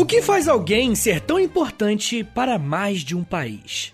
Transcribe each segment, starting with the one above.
O que faz alguém ser tão importante para mais de um país?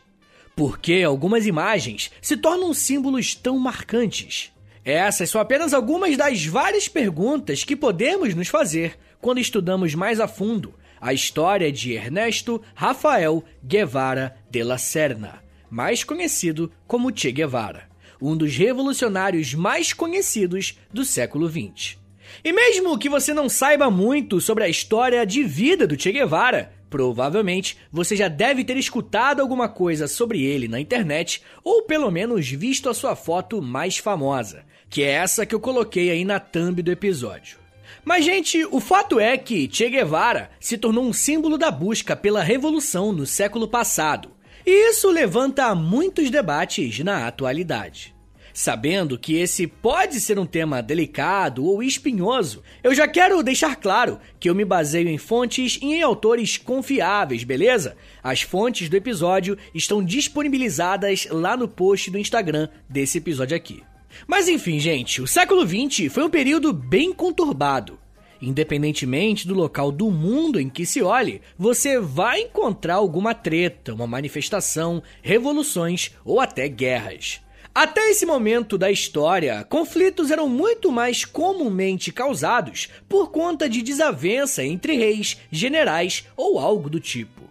Por que algumas imagens se tornam símbolos tão marcantes? Essas são apenas algumas das várias perguntas que podemos nos fazer quando estudamos mais a fundo a história de Ernesto Rafael Guevara de la Serna, mais conhecido como Che Guevara, um dos revolucionários mais conhecidos do século XX. E mesmo que você não saiba muito sobre a história de vida do Che Guevara, provavelmente você já deve ter escutado alguma coisa sobre ele na internet ou pelo menos visto a sua foto mais famosa, que é essa que eu coloquei aí na thumb do episódio. Mas, gente, o fato é que Che Guevara se tornou um símbolo da busca pela revolução no século passado. E isso levanta muitos debates na atualidade. Sabendo que esse pode ser um tema delicado ou espinhoso, eu já quero deixar claro que eu me baseio em fontes e em autores confiáveis, beleza? As fontes do episódio estão disponibilizadas lá no post do Instagram desse episódio aqui. Mas enfim, gente, o século XX foi um período bem conturbado. Independentemente do local do mundo em que se olhe, você vai encontrar alguma treta, uma manifestação, revoluções ou até guerras. Até esse momento da história, conflitos eram muito mais comumente causados por conta de desavença entre reis, generais ou algo do tipo.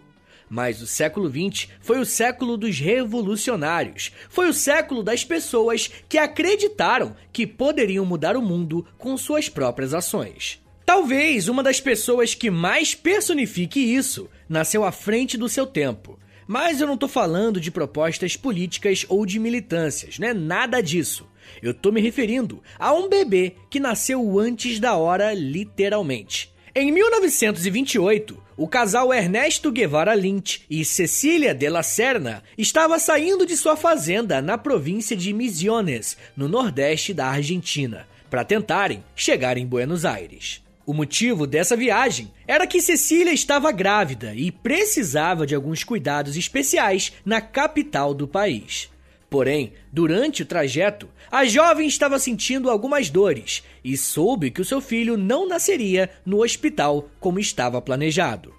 Mas o século XX foi o século dos revolucionários. Foi o século das pessoas que acreditaram que poderiam mudar o mundo com suas próprias ações. Talvez uma das pessoas que mais personifique isso nasceu à frente do seu tempo. Mas eu não tô falando de propostas políticas ou de militâncias, não é nada disso. Eu tô me referindo a um bebê que nasceu antes da hora, literalmente. Em 1928, o casal Ernesto Guevara Lynch e Cecília de la Serna estava saindo de sua fazenda na província de Misiones, no nordeste da Argentina, para tentarem chegar em Buenos Aires. O motivo dessa viagem era que Cecília estava grávida e precisava de alguns cuidados especiais na capital do país. Porém, durante o trajeto, a jovem estava sentindo algumas dores e soube que o seu filho não nasceria no hospital como estava planejado.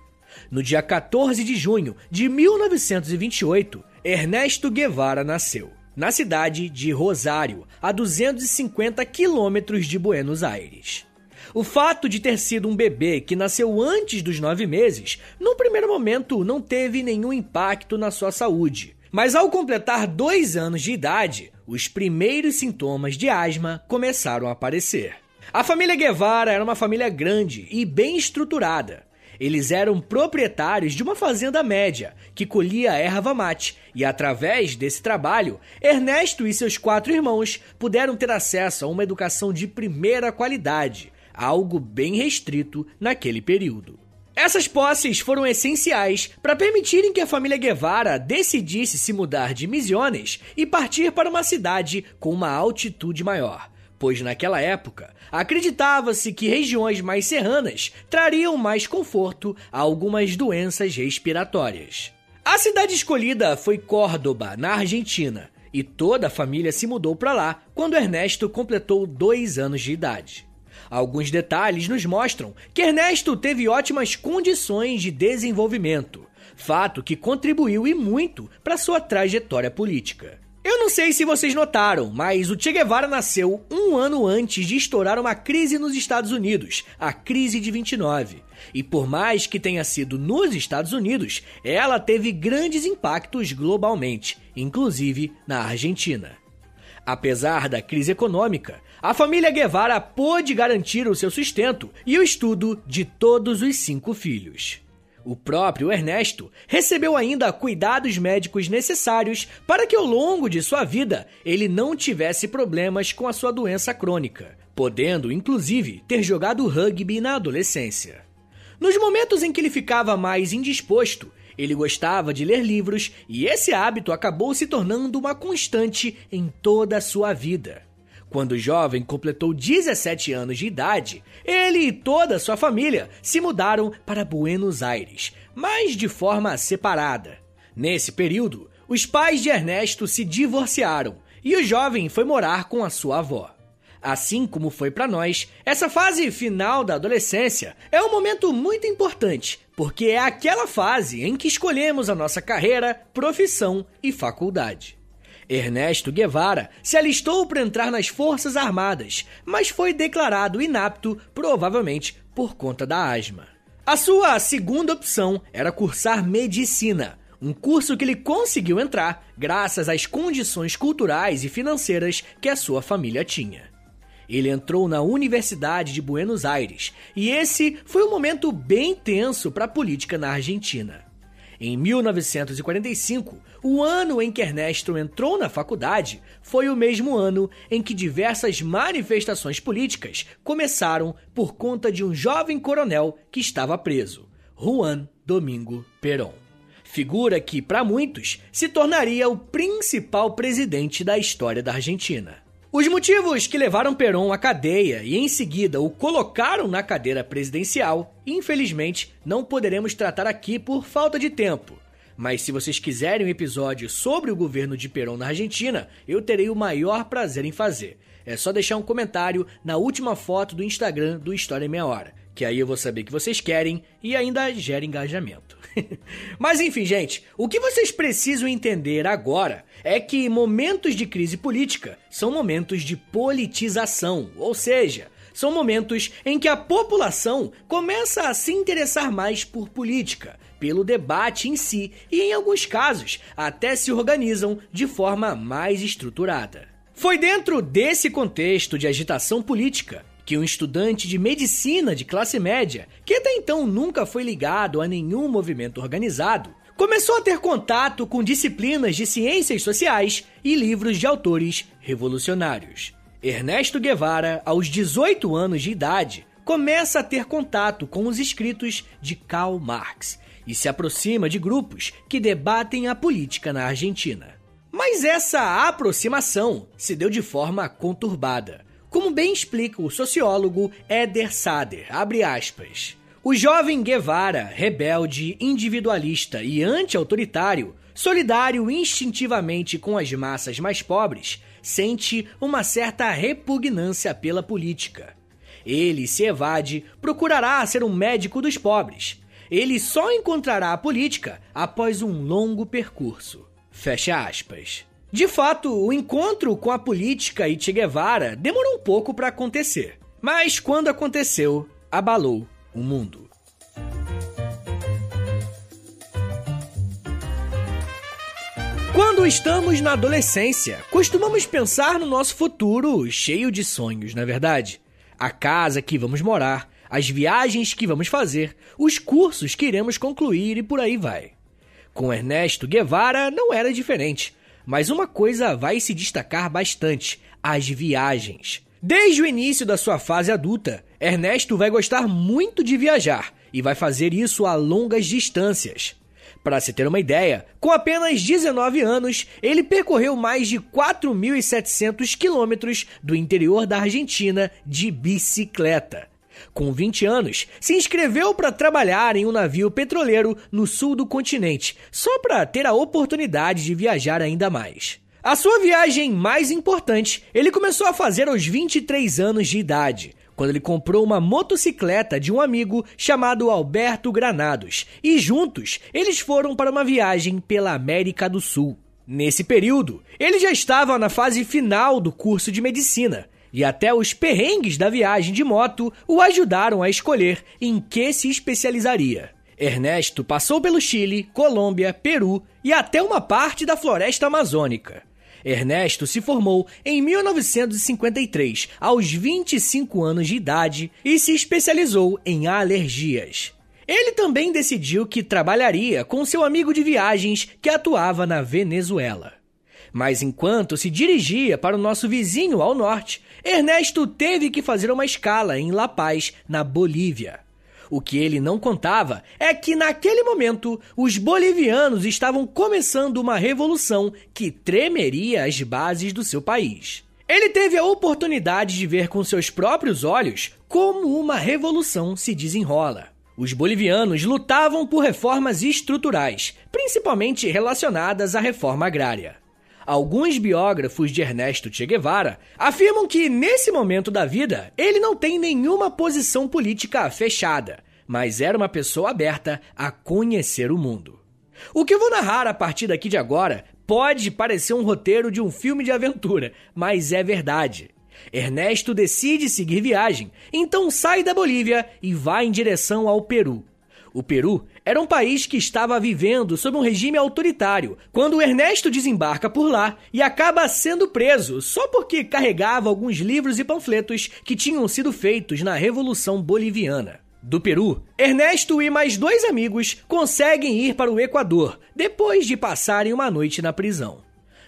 No dia 14 de junho de 1928, Ernesto Guevara nasceu, na cidade de Rosário, a 250 quilômetros de Buenos Aires. O fato de ter sido um bebê que nasceu antes dos nove meses, no primeiro momento não teve nenhum impacto na sua saúde. Mas ao completar dois anos de idade, os primeiros sintomas de asma começaram a aparecer. A família Guevara era uma família grande e bem estruturada. Eles eram proprietários de uma fazenda média que colhia erva mate, e através desse trabalho, Ernesto e seus quatro irmãos puderam ter acesso a uma educação de primeira qualidade, algo bem restrito naquele período. Essas posses foram essenciais para permitirem que a família Guevara decidisse se mudar de Misiones e partir para uma cidade com uma altitude maior, pois naquela época acreditava-se que regiões mais serranas trariam mais conforto a algumas doenças respiratórias. A cidade escolhida foi Córdoba, na Argentina, e toda a família se mudou para lá quando Ernesto completou dois anos de idade. Alguns detalhes nos mostram que Ernesto teve ótimas condições de desenvolvimento, fato que contribuiu e muito para sua trajetória política. Eu não sei se vocês notaram, mas o Che Guevara nasceu um ano antes de estourar uma crise nos Estados Unidos, a crise de 29. E por mais que tenha sido nos Estados Unidos, ela teve grandes impactos globalmente, inclusive na Argentina. Apesar da crise econômica, a família Guevara pôde garantir o seu sustento e o estudo de todos os cinco filhos. O próprio Ernesto recebeu ainda cuidados médicos necessários para que ao longo de sua vida ele não tivesse problemas com a sua doença crônica, podendo inclusive ter jogado rugby na adolescência. Nos momentos em que ele ficava mais indisposto, ele gostava de ler livros e esse hábito acabou se tornando uma constante em toda a sua vida. Quando o jovem completou 17 anos de idade, ele e toda a sua família se mudaram para Buenos Aires, mas de forma separada. Nesse período, os pais de Ernesto se divorciaram e o jovem foi morar com a sua avó. Assim como foi para nós, essa fase final da adolescência é um momento muito importante, porque é aquela fase em que escolhemos a nossa carreira, profissão e faculdade. Ernesto Guevara se alistou para entrar nas Forças Armadas, mas foi declarado inapto, provavelmente por conta da asma. A sua segunda opção era cursar medicina, um curso que ele conseguiu entrar graças às condições culturais e financeiras que a sua família tinha. Ele entrou na Universidade de Buenos Aires e esse foi um momento bem tenso para a política na Argentina. Em 1945, o ano em que Ernesto entrou na faculdade foi o mesmo ano em que diversas manifestações políticas começaram por conta de um jovem coronel que estava preso, Juan Domingo Perón. Figura que, para muitos, se tornaria o principal presidente da história da Argentina. Os motivos que levaram Perón à cadeia e em seguida o colocaram na cadeira presidencial, infelizmente, não poderemos tratar aqui por falta de tempo. Mas se vocês quiserem um episódio sobre o governo de Perón na Argentina, eu terei o maior prazer em fazer. É só deixar um comentário na última foto do Instagram do História em Meia Hora, que aí eu vou saber que vocês querem e ainda gera engajamento. Mas enfim, gente, o que vocês precisam entender agora é que momentos de crise política são momentos de politização, ou seja, são momentos em que a população começa a se interessar mais por política, pelo debate em si e, em alguns casos, até se organizam de forma mais estruturada. Foi dentro desse contexto de agitação política que um estudante de medicina de classe média, que até então nunca foi ligado a nenhum movimento organizado, começou a ter contato com disciplinas de ciências sociais e livros de autores revolucionários. Ernesto Guevara, aos 18 anos de idade, começa a ter contato com os escritos de Karl Marx e se aproxima de grupos que debatem a política na Argentina. Mas essa aproximação se deu de forma conturbada. Como bem explica o sociólogo Eder Sader, abre aspas. O jovem Guevara, rebelde, individualista e anti-autoritário, solidário instintivamente com as massas mais pobres, sente uma certa repugnância pela política. Ele se evade, procurará ser um médico dos pobres. Ele só encontrará a política após um longo percurso. Fecha aspas. De fato, o encontro com a política e Che Guevara demorou um pouco para acontecer, mas quando aconteceu, abalou mundo. Quando estamos na adolescência, costumamos pensar no nosso futuro cheio de sonhos, não é verdade? A casa que vamos morar, as viagens que vamos fazer, os cursos que iremos concluir e por aí vai. Com Ernesto Guevara não era diferente. Mas uma coisa vai se destacar bastante: as viagens. Desde o início da sua fase adulta, Ernesto vai gostar muito de viajar e vai fazer isso a longas distâncias. Para se ter uma ideia, com apenas 19 anos, ele percorreu mais de 4.700 quilômetros do interior da Argentina de bicicleta. Com 20 anos, se inscreveu para trabalhar em um navio petroleiro no sul do continente, só para ter a oportunidade de viajar ainda mais. A sua viagem mais importante ele começou a fazer aos 23 anos de idade, quando ele comprou uma motocicleta de um amigo chamado Alberto Granados, e juntos eles foram para uma viagem pela América do Sul. Nesse período, ele já estava na fase final do curso de medicina e até os perrengues da viagem de moto o ajudaram a escolher em que se especializaria. Ernesto passou pelo Chile, Colômbia, Peru e até uma parte da floresta amazônica. Ernesto se formou em 1953, aos 25 anos de idade, e se especializou em alergias. Ele também decidiu que trabalharia com seu amigo de viagens que atuava na Venezuela. Mas enquanto se dirigia para o nosso vizinho ao norte, Ernesto teve que fazer uma escala em La Paz, na Bolívia. O que ele não contava é que naquele momento os bolivianos estavam começando uma revolução que tremeria as bases do seu país. Ele teve a oportunidade de ver com seus próprios olhos como uma revolução se desenrola. Os bolivianos lutavam por reformas estruturais, principalmente relacionadas à reforma agrária. Alguns biógrafos de Ernesto Che Guevara afirmam que, nesse momento da vida, ele não tem nenhuma posição política fechada, mas era uma pessoa aberta a conhecer o mundo. O que eu vou narrar a partir daqui de agora pode parecer um roteiro de um filme de aventura, mas é verdade. Ernesto decide seguir viagem, então sai da Bolívia e vai em direção ao Peru. O Peru era um país que estava vivendo sob um regime autoritário, quando Ernesto desembarca por lá e acaba sendo preso só porque carregava alguns livros e panfletos que tinham sido feitos na Revolução Boliviana. Do Peru, Ernesto e mais dois amigos conseguem ir para o Equador depois de passarem uma noite na prisão.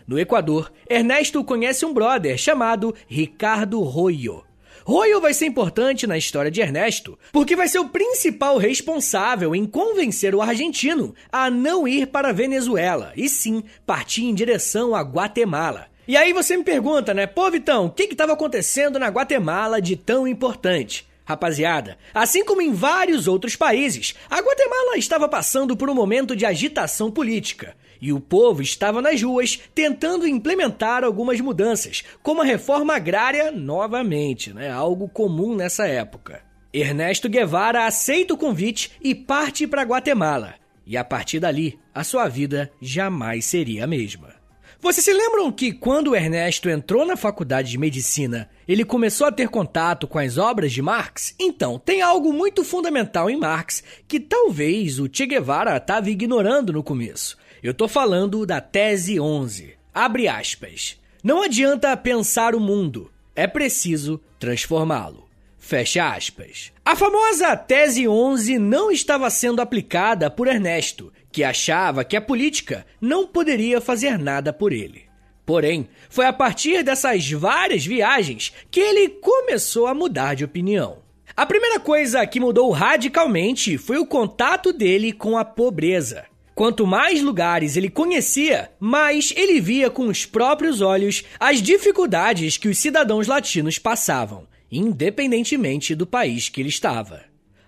No Equador, Ernesto conhece um brother chamado Ricardo Royo. Royo vai ser importante na história de Ernesto, porque vai ser o principal responsável em convencer o argentino a não ir para a Venezuela, e sim partir em direção a Guatemala. E aí você me pergunta, né? Pô, Vitão, o que estava acontecendo na Guatemala de tão importante? Rapaziada, assim como em vários outros países, a Guatemala estava passando por um momento de agitação política. E o povo estava nas ruas tentando implementar algumas mudanças, como a reforma agrária novamente, né? algo comum nessa época. Ernesto Guevara aceita o convite e parte para Guatemala. E a partir dali, a sua vida jamais seria a mesma. Vocês se lembram que quando Ernesto entrou na faculdade de medicina, ele começou a ter contato com as obras de Marx? Então, tem algo muito fundamental em Marx que talvez o Che Guevara estava ignorando no começo. Eu tô falando da tese 11. Abre aspas. Não adianta pensar o mundo, é preciso transformá-lo. Fecha aspas. A famosa tese 11 não estava sendo aplicada por Ernesto, que achava que a política não poderia fazer nada por ele. Porém, foi a partir dessas várias viagens que ele começou a mudar de opinião. A primeira coisa que mudou radicalmente foi o contato dele com a pobreza. Quanto mais lugares ele conhecia, mais ele via com os próprios olhos as dificuldades que os cidadãos latinos passavam, independentemente do país que ele estava.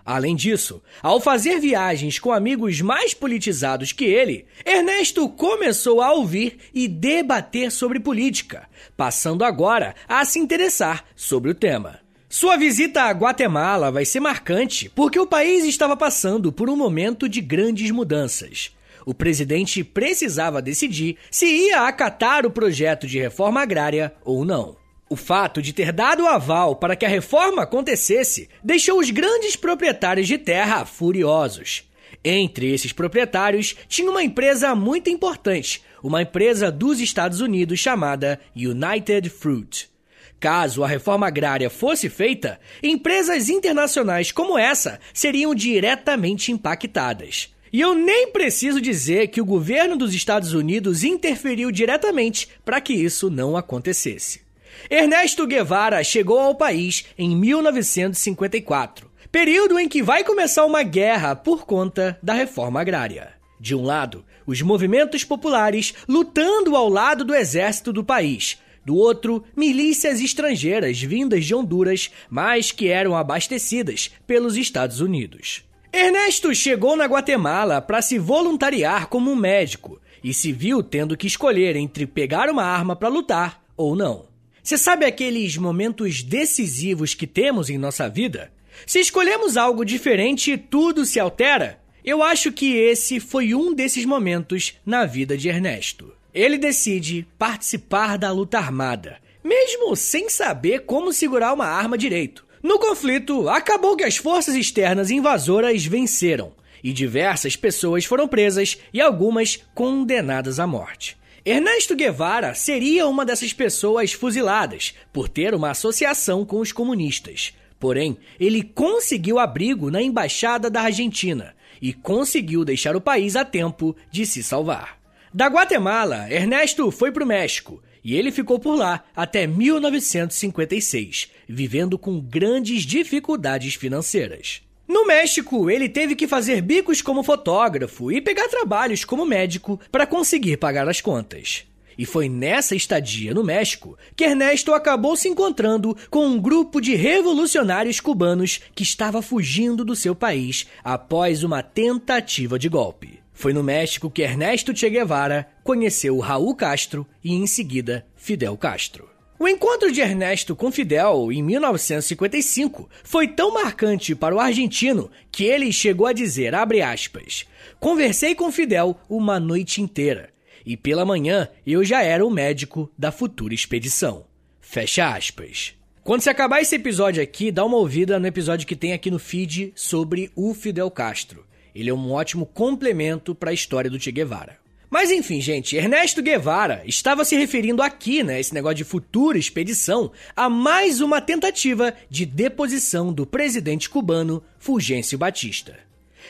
Além disso, ao fazer viagens com amigos mais politizados que ele, Ernesto começou a ouvir e debater sobre política, passando agora a se interessar sobre o tema. Sua visita a Guatemala vai ser marcante porque o país estava passando por um momento de grandes mudanças o presidente precisava decidir se ia acatar o projeto de reforma agrária ou não. O fato de ter dado o aval para que a reforma acontecesse deixou os grandes proprietários de terra furiosos. Entre esses proprietários tinha uma empresa muito importante, uma empresa dos Estados Unidos chamada United Fruit. Caso a reforma agrária fosse feita, empresas internacionais como essa seriam diretamente impactadas. E eu nem preciso dizer que o governo dos Estados Unidos interferiu diretamente para que isso não acontecesse. Ernesto Guevara chegou ao país em 1954, período em que vai começar uma guerra por conta da reforma agrária. De um lado, os movimentos populares lutando ao lado do exército do país, do outro, milícias estrangeiras vindas de Honduras, mas que eram abastecidas pelos Estados Unidos. Ernesto chegou na Guatemala para se voluntariar como médico e se viu tendo que escolher entre pegar uma arma para lutar ou não. Você sabe aqueles momentos decisivos que temos em nossa vida? Se escolhemos algo diferente, tudo se altera? Eu acho que esse foi um desses momentos na vida de Ernesto. Ele decide participar da luta armada, mesmo sem saber como segurar uma arma direito. No conflito, acabou que as forças externas invasoras venceram e diversas pessoas foram presas e algumas condenadas à morte. Ernesto Guevara seria uma dessas pessoas fuziladas por ter uma associação com os comunistas. Porém, ele conseguiu abrigo na embaixada da Argentina e conseguiu deixar o país a tempo de se salvar. Da Guatemala, Ernesto foi para o México e ele ficou por lá até 1956, vivendo com grandes dificuldades financeiras. No México, ele teve que fazer bicos como fotógrafo e pegar trabalhos como médico para conseguir pagar as contas. E foi nessa estadia no México que Ernesto acabou se encontrando com um grupo de revolucionários cubanos que estava fugindo do seu país após uma tentativa de golpe. Foi no México que Ernesto Che Guevara conheceu Raul Castro e, em seguida, Fidel Castro. O encontro de Ernesto com Fidel em 1955 foi tão marcante para o argentino que ele chegou a dizer, aspas, Conversei com Fidel uma noite inteira e pela manhã eu já era o médico da futura expedição. Fecha aspas. Quando se acabar esse episódio aqui, dá uma ouvida no episódio que tem aqui no feed sobre o Fidel Castro. Ele é um ótimo complemento para a história do Che Guevara. Mas enfim, gente, Ernesto Guevara estava se referindo aqui, né, esse negócio de futura expedição, a mais uma tentativa de deposição do presidente cubano Fulgêncio Batista.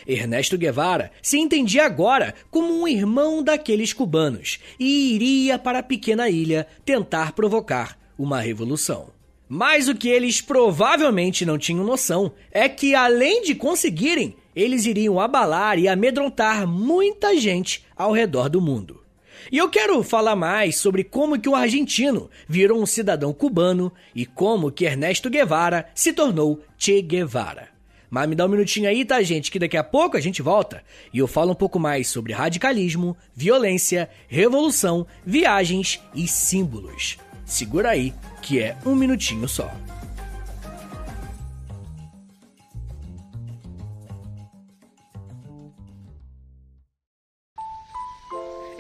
Ernesto Guevara se entendia agora como um irmão daqueles cubanos e iria para a pequena ilha tentar provocar uma revolução. Mas o que eles provavelmente não tinham noção é que, além de conseguirem eles iriam abalar e amedrontar muita gente ao redor do mundo. E eu quero falar mais sobre como que o argentino virou um cidadão cubano e como que Ernesto Guevara se tornou Che Guevara. Mas me dá um minutinho aí, tá, gente? Que daqui a pouco a gente volta e eu falo um pouco mais sobre radicalismo, violência, revolução, viagens e símbolos. Segura aí, que é um minutinho só.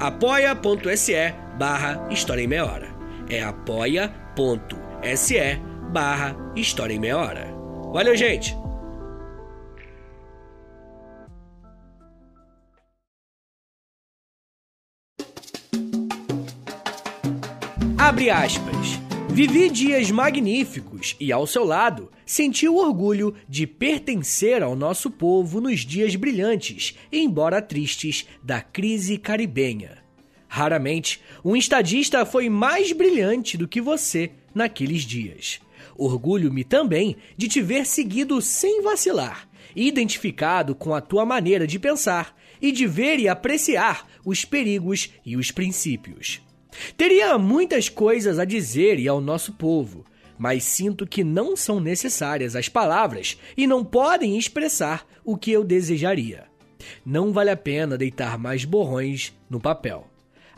apoia.se barra História em Meia Hora. É apoia.se barra História em Meia Hora. Valeu, gente! Abre aspas. Vivi dias magníficos e, ao seu lado, senti o orgulho de pertencer ao nosso povo nos dias brilhantes, embora tristes, da crise caribenha. Raramente, um estadista foi mais brilhante do que você naqueles dias. Orgulho-me também de te ver seguido sem vacilar, identificado com a tua maneira de pensar e de ver e apreciar os perigos e os princípios. Teria muitas coisas a dizer e ao nosso povo, mas sinto que não são necessárias as palavras e não podem expressar o que eu desejaria. Não vale a pena deitar mais borrões no papel.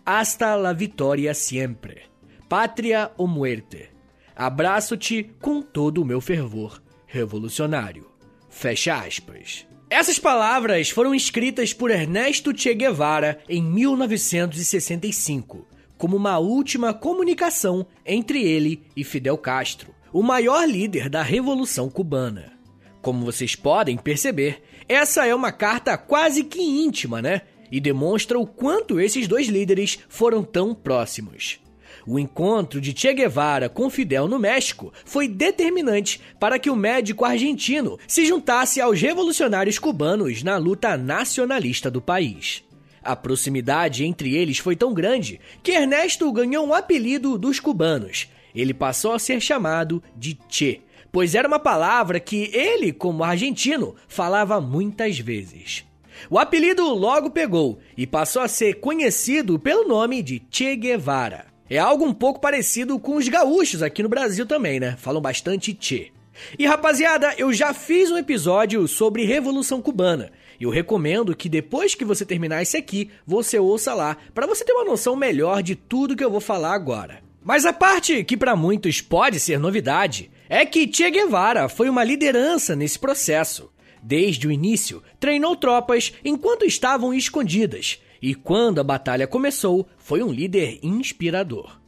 Hasta la vitória siempre. Pátria ou muerte. Abraço-te com todo o meu fervor revolucionário. Fecha aspas. Essas palavras foram escritas por Ernesto Che Guevara em 1965, como uma última comunicação entre ele e Fidel Castro, o maior líder da Revolução Cubana. Como vocês podem perceber, essa é uma carta quase que íntima, né? e demonstra o quanto esses dois líderes foram tão próximos. O encontro de Che Guevara com Fidel no México foi determinante para que o médico argentino se juntasse aos revolucionários cubanos na luta nacionalista do país. A proximidade entre eles foi tão grande que Ernesto ganhou um apelido dos cubanos. Ele passou a ser chamado de Che, pois era uma palavra que ele, como argentino, falava muitas vezes. O apelido logo pegou e passou a ser conhecido pelo nome de Che Guevara. É algo um pouco parecido com os gaúchos aqui no Brasil também, né? Falam bastante tchê. E rapaziada, eu já fiz um episódio sobre Revolução Cubana. Eu recomendo que depois que você terminar esse aqui, você ouça lá, para você ter uma noção melhor de tudo que eu vou falar agora. Mas a parte que para muitos pode ser novidade é que Che Guevara foi uma liderança nesse processo. Desde o início, treinou tropas enquanto estavam escondidas, e quando a batalha começou, foi um líder inspirador.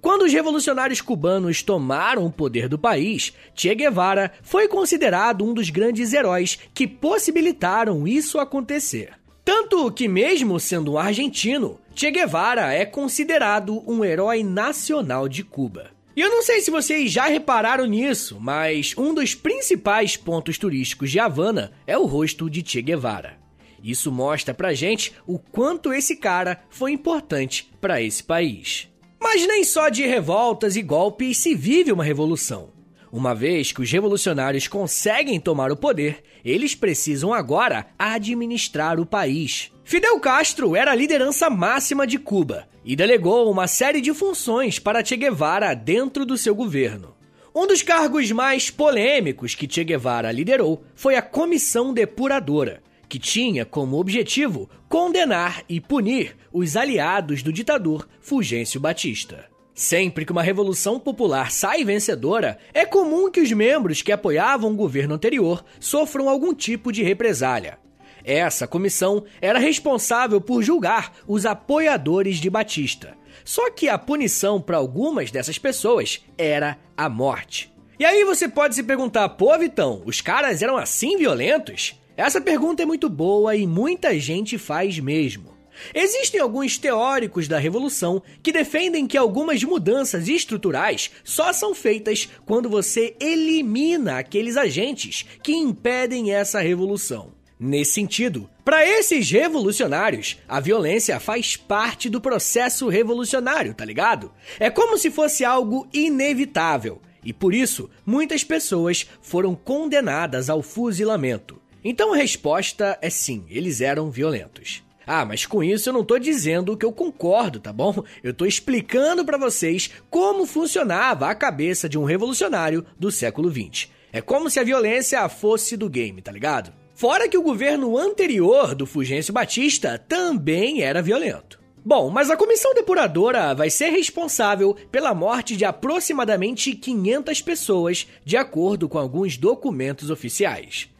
Quando os revolucionários cubanos tomaram o poder do país, Che Guevara foi considerado um dos grandes heróis que possibilitaram isso acontecer. Tanto que, mesmo sendo um argentino, Che Guevara é considerado um herói nacional de Cuba. E eu não sei se vocês já repararam nisso, mas um dos principais pontos turísticos de Havana é o rosto de Che Guevara. Isso mostra pra gente o quanto esse cara foi importante para esse país. Mas nem só de revoltas e golpes se vive uma revolução. Uma vez que os revolucionários conseguem tomar o poder, eles precisam agora administrar o país. Fidel Castro era a liderança máxima de Cuba e delegou uma série de funções para Che Guevara dentro do seu governo. Um dos cargos mais polêmicos que Che Guevara liderou foi a Comissão Depuradora, que tinha como objetivo condenar e punir os aliados do ditador Fulgêncio Batista. Sempre que uma revolução popular sai vencedora, é comum que os membros que apoiavam o governo anterior sofram algum tipo de represália. Essa comissão era responsável por julgar os apoiadores de Batista. Só que a punição para algumas dessas pessoas era a morte. E aí você pode se perguntar, pô, Vitão, os caras eram assim violentos? Essa pergunta é muito boa e muita gente faz mesmo. Existem alguns teóricos da revolução que defendem que algumas mudanças estruturais só são feitas quando você elimina aqueles agentes que impedem essa revolução. Nesse sentido, para esses revolucionários, a violência faz parte do processo revolucionário, tá ligado? É como se fosse algo inevitável, e por isso muitas pessoas foram condenadas ao fuzilamento. Então a resposta é sim, eles eram violentos. Ah, mas com isso eu não tô dizendo que eu concordo, tá bom? Eu tô explicando para vocês como funcionava a cabeça de um revolucionário do século 20. É como se a violência fosse do game, tá ligado? Fora que o governo anterior do Fulgêncio Batista também era violento. Bom, mas a comissão depuradora vai ser responsável pela morte de aproximadamente 500 pessoas, de acordo com alguns documentos oficiais.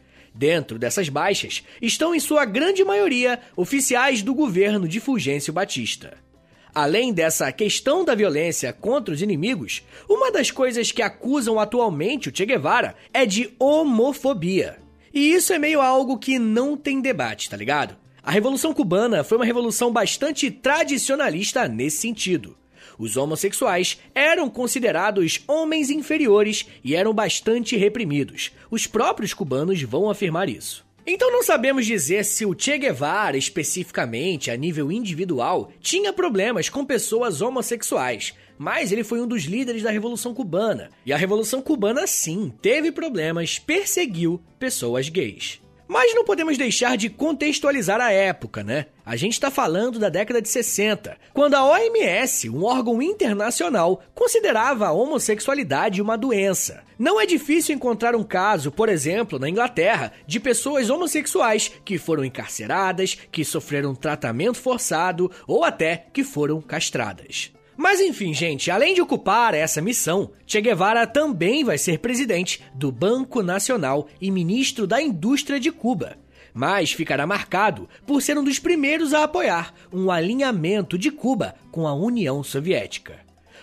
Dentro dessas baixas estão, em sua grande maioria, oficiais do governo de Fulgêncio Batista. Além dessa questão da violência contra os inimigos, uma das coisas que acusam atualmente o Che Guevara é de homofobia. E isso é meio algo que não tem debate, tá ligado? A Revolução Cubana foi uma revolução bastante tradicionalista nesse sentido. Os homossexuais eram considerados homens inferiores e eram bastante reprimidos. Os próprios cubanos vão afirmar isso. Então não sabemos dizer se o Che Guevara, especificamente a nível individual, tinha problemas com pessoas homossexuais, mas ele foi um dos líderes da Revolução Cubana. E a Revolução Cubana, sim, teve problemas, perseguiu pessoas gays. Mas não podemos deixar de contextualizar a época, né? A gente está falando da década de 60, quando a OMS, um órgão internacional, considerava a homossexualidade uma doença. Não é difícil encontrar um caso, por exemplo, na Inglaterra, de pessoas homossexuais que foram encarceradas, que sofreram tratamento forçado ou até que foram castradas. Mas enfim, gente, além de ocupar essa missão, Che Guevara também vai ser presidente do Banco Nacional e ministro da Indústria de Cuba. Mas ficará marcado por ser um dos primeiros a apoiar um alinhamento de Cuba com a União Soviética.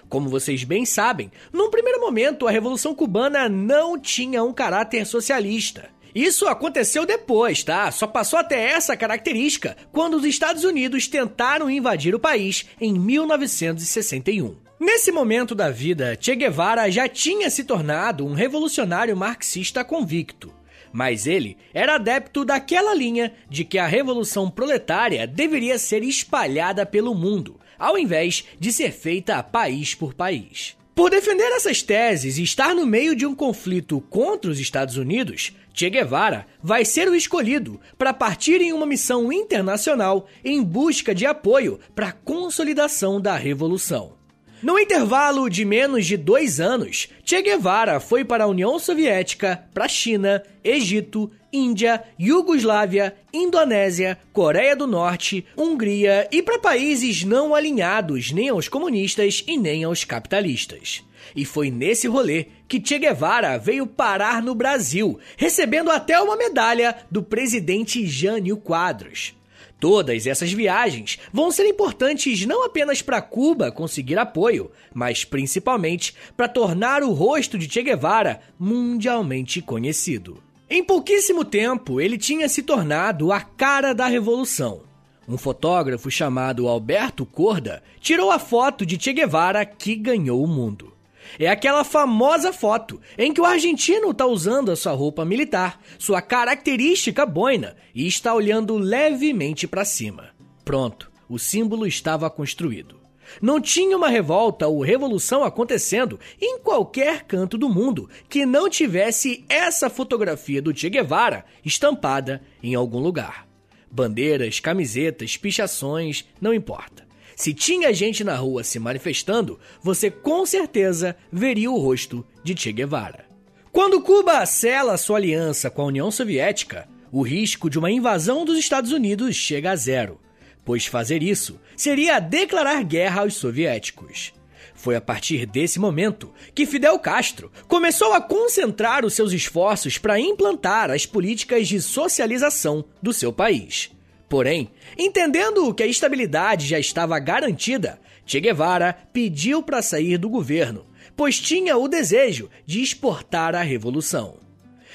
Como vocês bem sabem, num primeiro momento a Revolução Cubana não tinha um caráter socialista. Isso aconteceu depois, tá? Só passou até essa característica quando os Estados Unidos tentaram invadir o país em 1961. Nesse momento da vida, Che Guevara já tinha se tornado um revolucionário marxista convicto. Mas ele era adepto daquela linha de que a revolução proletária deveria ser espalhada pelo mundo, ao invés de ser feita país por país. Por defender essas teses e estar no meio de um conflito contra os Estados Unidos, Che Guevara vai ser o escolhido para partir em uma missão internacional em busca de apoio para a consolidação da revolução. No intervalo de menos de dois anos, Che Guevara foi para a União Soviética, para a China, Egito, Índia, Iugoslávia, Indonésia, Coreia do Norte, Hungria e para países não alinhados nem aos comunistas e nem aos capitalistas. E foi nesse rolê que Che Guevara veio parar no Brasil, recebendo até uma medalha do presidente Jânio Quadros. Todas essas viagens vão ser importantes não apenas para Cuba conseguir apoio, mas principalmente para tornar o rosto de Che Guevara mundialmente conhecido. Em pouquíssimo tempo, ele tinha se tornado a cara da revolução. Um fotógrafo chamado Alberto Corda tirou a foto de Che Guevara que ganhou o mundo. É aquela famosa foto em que o argentino está usando a sua roupa militar, sua característica boina, e está olhando levemente para cima. Pronto, o símbolo estava construído. Não tinha uma revolta ou revolução acontecendo em qualquer canto do mundo que não tivesse essa fotografia do Che Guevara estampada em algum lugar. Bandeiras, camisetas, pichações, não importa. Se tinha gente na rua se manifestando, você com certeza veria o rosto de Che Guevara. Quando Cuba sela sua aliança com a União Soviética, o risco de uma invasão dos Estados Unidos chega a zero, pois fazer isso seria declarar guerra aos soviéticos. Foi a partir desse momento que Fidel Castro começou a concentrar os seus esforços para implantar as políticas de socialização do seu país. Porém, entendendo que a estabilidade já estava garantida, Che Guevara pediu para sair do governo, pois tinha o desejo de exportar a revolução.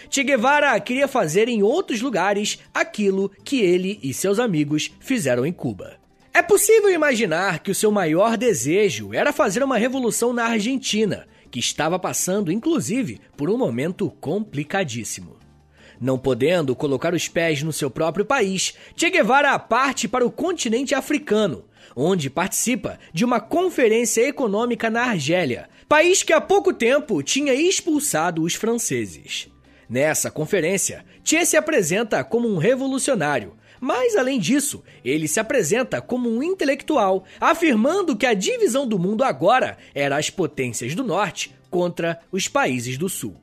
Che Guevara queria fazer em outros lugares aquilo que ele e seus amigos fizeram em Cuba. É possível imaginar que o seu maior desejo era fazer uma revolução na Argentina, que estava passando, inclusive, por um momento complicadíssimo. Não podendo colocar os pés no seu próprio país, Che Guevara parte para o continente africano, onde participa de uma conferência econômica na Argélia, país que há pouco tempo tinha expulsado os franceses. Nessa conferência, Che se apresenta como um revolucionário, mas além disso, ele se apresenta como um intelectual, afirmando que a divisão do mundo agora era as potências do norte contra os países do sul.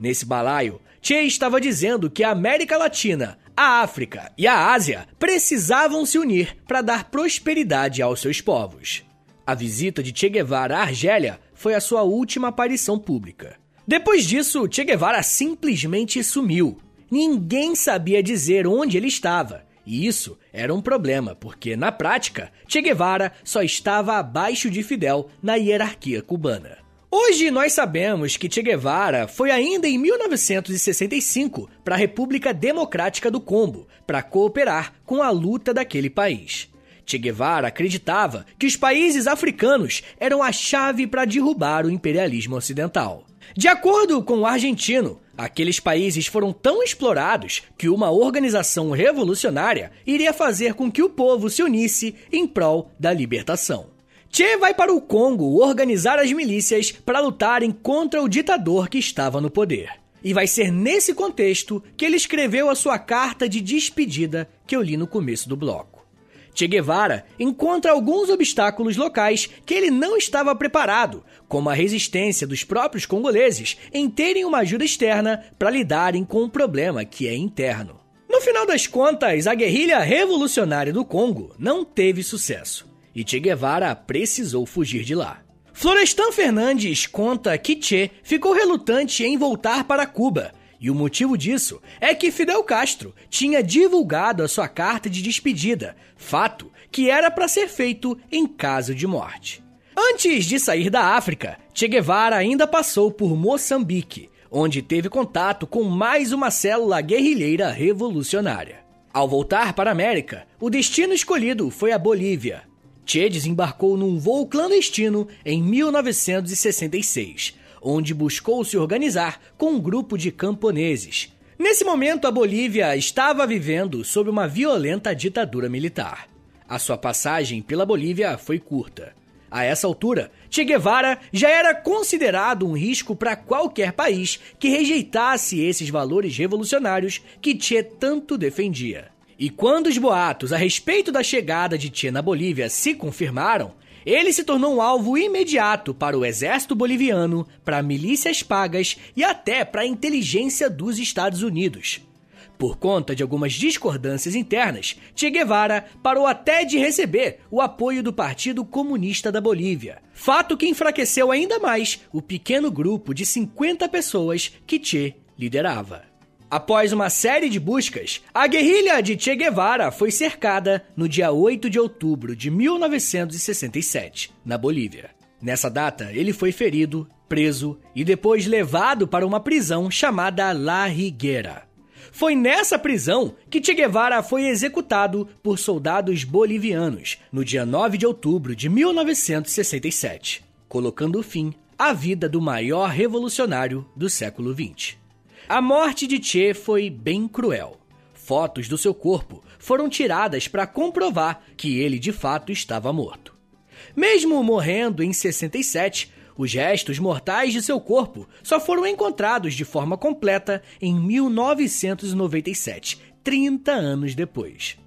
Nesse balaio, Che estava dizendo que a América Latina, a África e a Ásia precisavam se unir para dar prosperidade aos seus povos. A visita de Che Guevara à Argélia foi a sua última aparição pública. Depois disso, Che Guevara simplesmente sumiu. Ninguém sabia dizer onde ele estava. E isso era um problema, porque na prática, Che Guevara só estava abaixo de Fidel na hierarquia cubana. Hoje nós sabemos que Che Guevara foi ainda em 1965 para a República Democrática do Congo para cooperar com a luta daquele país. Che Guevara acreditava que os países africanos eram a chave para derrubar o imperialismo ocidental. De acordo com o argentino, aqueles países foram tão explorados que uma organização revolucionária iria fazer com que o povo se unisse em prol da libertação. Che vai para o Congo organizar as milícias para lutarem contra o ditador que estava no poder. E vai ser nesse contexto que ele escreveu a sua carta de despedida que eu li no começo do bloco. Che Guevara encontra alguns obstáculos locais que ele não estava preparado, como a resistência dos próprios congoleses em terem uma ajuda externa para lidarem com um problema que é interno. No final das contas, a guerrilha revolucionária do Congo não teve sucesso e Che Guevara precisou fugir de lá. Florestan Fernandes conta que Che ficou relutante em voltar para Cuba, e o motivo disso é que Fidel Castro tinha divulgado a sua carta de despedida, fato que era para ser feito em caso de morte. Antes de sair da África, Che Guevara ainda passou por Moçambique, onde teve contato com mais uma célula guerrilheira revolucionária. Ao voltar para a América, o destino escolhido foi a Bolívia, Che desembarcou num voo clandestino em 1966, onde buscou se organizar com um grupo de camponeses. Nesse momento, a Bolívia estava vivendo sob uma violenta ditadura militar. A sua passagem pela Bolívia foi curta. A essa altura, Che Guevara já era considerado um risco para qualquer país que rejeitasse esses valores revolucionários que Che tanto defendia. E quando os boatos a respeito da chegada de Che na Bolívia se confirmaram, ele se tornou um alvo imediato para o exército boliviano, para milícias pagas e até para a inteligência dos Estados Unidos. Por conta de algumas discordâncias internas, Che Guevara parou até de receber o apoio do Partido Comunista da Bolívia, fato que enfraqueceu ainda mais o pequeno grupo de 50 pessoas que Che liderava. Após uma série de buscas, a guerrilha de Che Guevara foi cercada no dia 8 de outubro de 1967, na Bolívia. Nessa data, ele foi ferido, preso e depois levado para uma prisão chamada La Higuera. Foi nessa prisão que Che Guevara foi executado por soldados bolivianos no dia 9 de outubro de 1967, colocando fim à vida do maior revolucionário do século XX. A morte de Che foi bem cruel. Fotos do seu corpo foram tiradas para comprovar que ele de fato estava morto. Mesmo morrendo em 67, os restos mortais de seu corpo só foram encontrados de forma completa em 1997, 30 anos depois.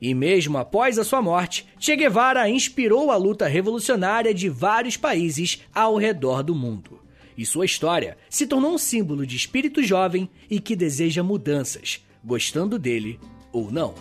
E mesmo após a sua morte, Che Guevara inspirou a luta revolucionária de vários países ao redor do mundo. E sua história se tornou um símbolo de espírito jovem e que deseja mudanças, gostando dele ou não.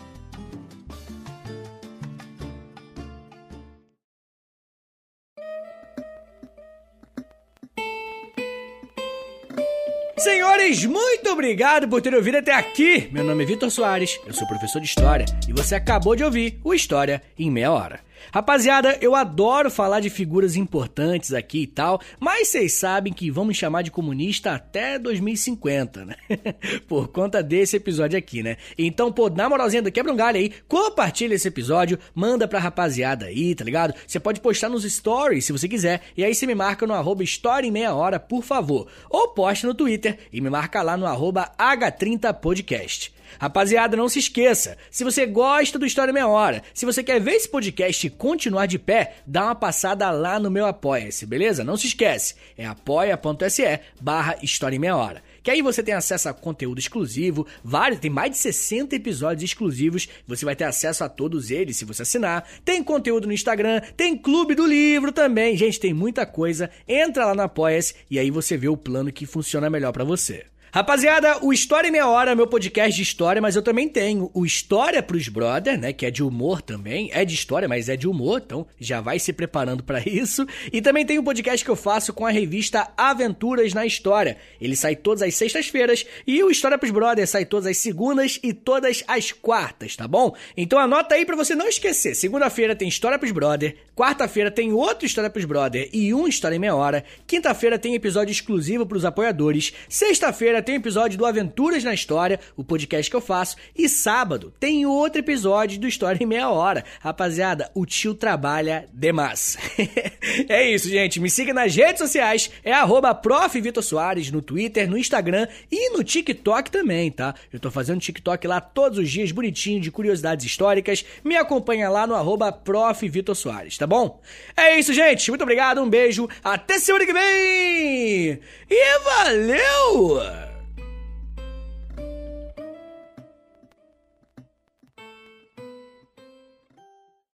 Senhores, muito obrigado por terem ouvido até aqui. Meu nome é Vitor Soares, eu sou professor de História e você acabou de ouvir o História em Meia Hora. Rapaziada, eu adoro falar de figuras importantes aqui e tal, mas vocês sabem que vamos chamar de comunista até 2050, né? Por conta desse episódio aqui, né? Então, pô, na moralzinha, quebra um galho aí, compartilha esse episódio, manda pra rapaziada aí, tá ligado? Você pode postar nos stories se você quiser, e aí você me marca no arroba História em Meia Hora, por favor. Ou posta no Twitter e me marca lá no arroba H30podcast. Rapaziada, não se esqueça, se você gosta do História Meia Hora, se você quer ver esse podcast continuar de pé, dá uma passada lá no meu Apoia-se, beleza? Não se esquece, é apoia.se barra História Meia Hora. Que aí você tem acesso a conteúdo exclusivo, vários, tem mais de 60 episódios exclusivos, você vai ter acesso a todos eles se você assinar. Tem conteúdo no Instagram, tem clube do livro também. Gente, tem muita coisa. Entra lá no Apoia-se e aí você vê o plano que funciona melhor para você. Rapaziada, o História em Meia Hora é meu podcast de história, mas eu também tenho o História pros Brother, né? Que é de humor também. É de história, mas é de humor, então já vai se preparando para isso. E também tem um podcast que eu faço com a revista Aventuras na História. Ele sai todas as sextas-feiras e o História pros Brother sai todas as segundas e todas as quartas, tá bom? Então anota aí para você não esquecer. Segunda-feira tem História pros Brother, quarta-feira tem outro História pros Brother e um História em Meia Hora, quinta-feira tem episódio exclusivo pros apoiadores, sexta-feira tem episódio do Aventuras na História, o podcast que eu faço, e sábado tem outro episódio do História em Meia Hora. Rapaziada, o tio trabalha demais. é isso, gente. Me siga nas redes sociais, é arroba no Twitter, no Instagram e no TikTok também, tá? Eu tô fazendo TikTok lá todos os dias, bonitinho, de curiosidades históricas. Me acompanha lá no arroba tá bom? É isso, gente. Muito obrigado, um beijo, até semana que vem! E valeu!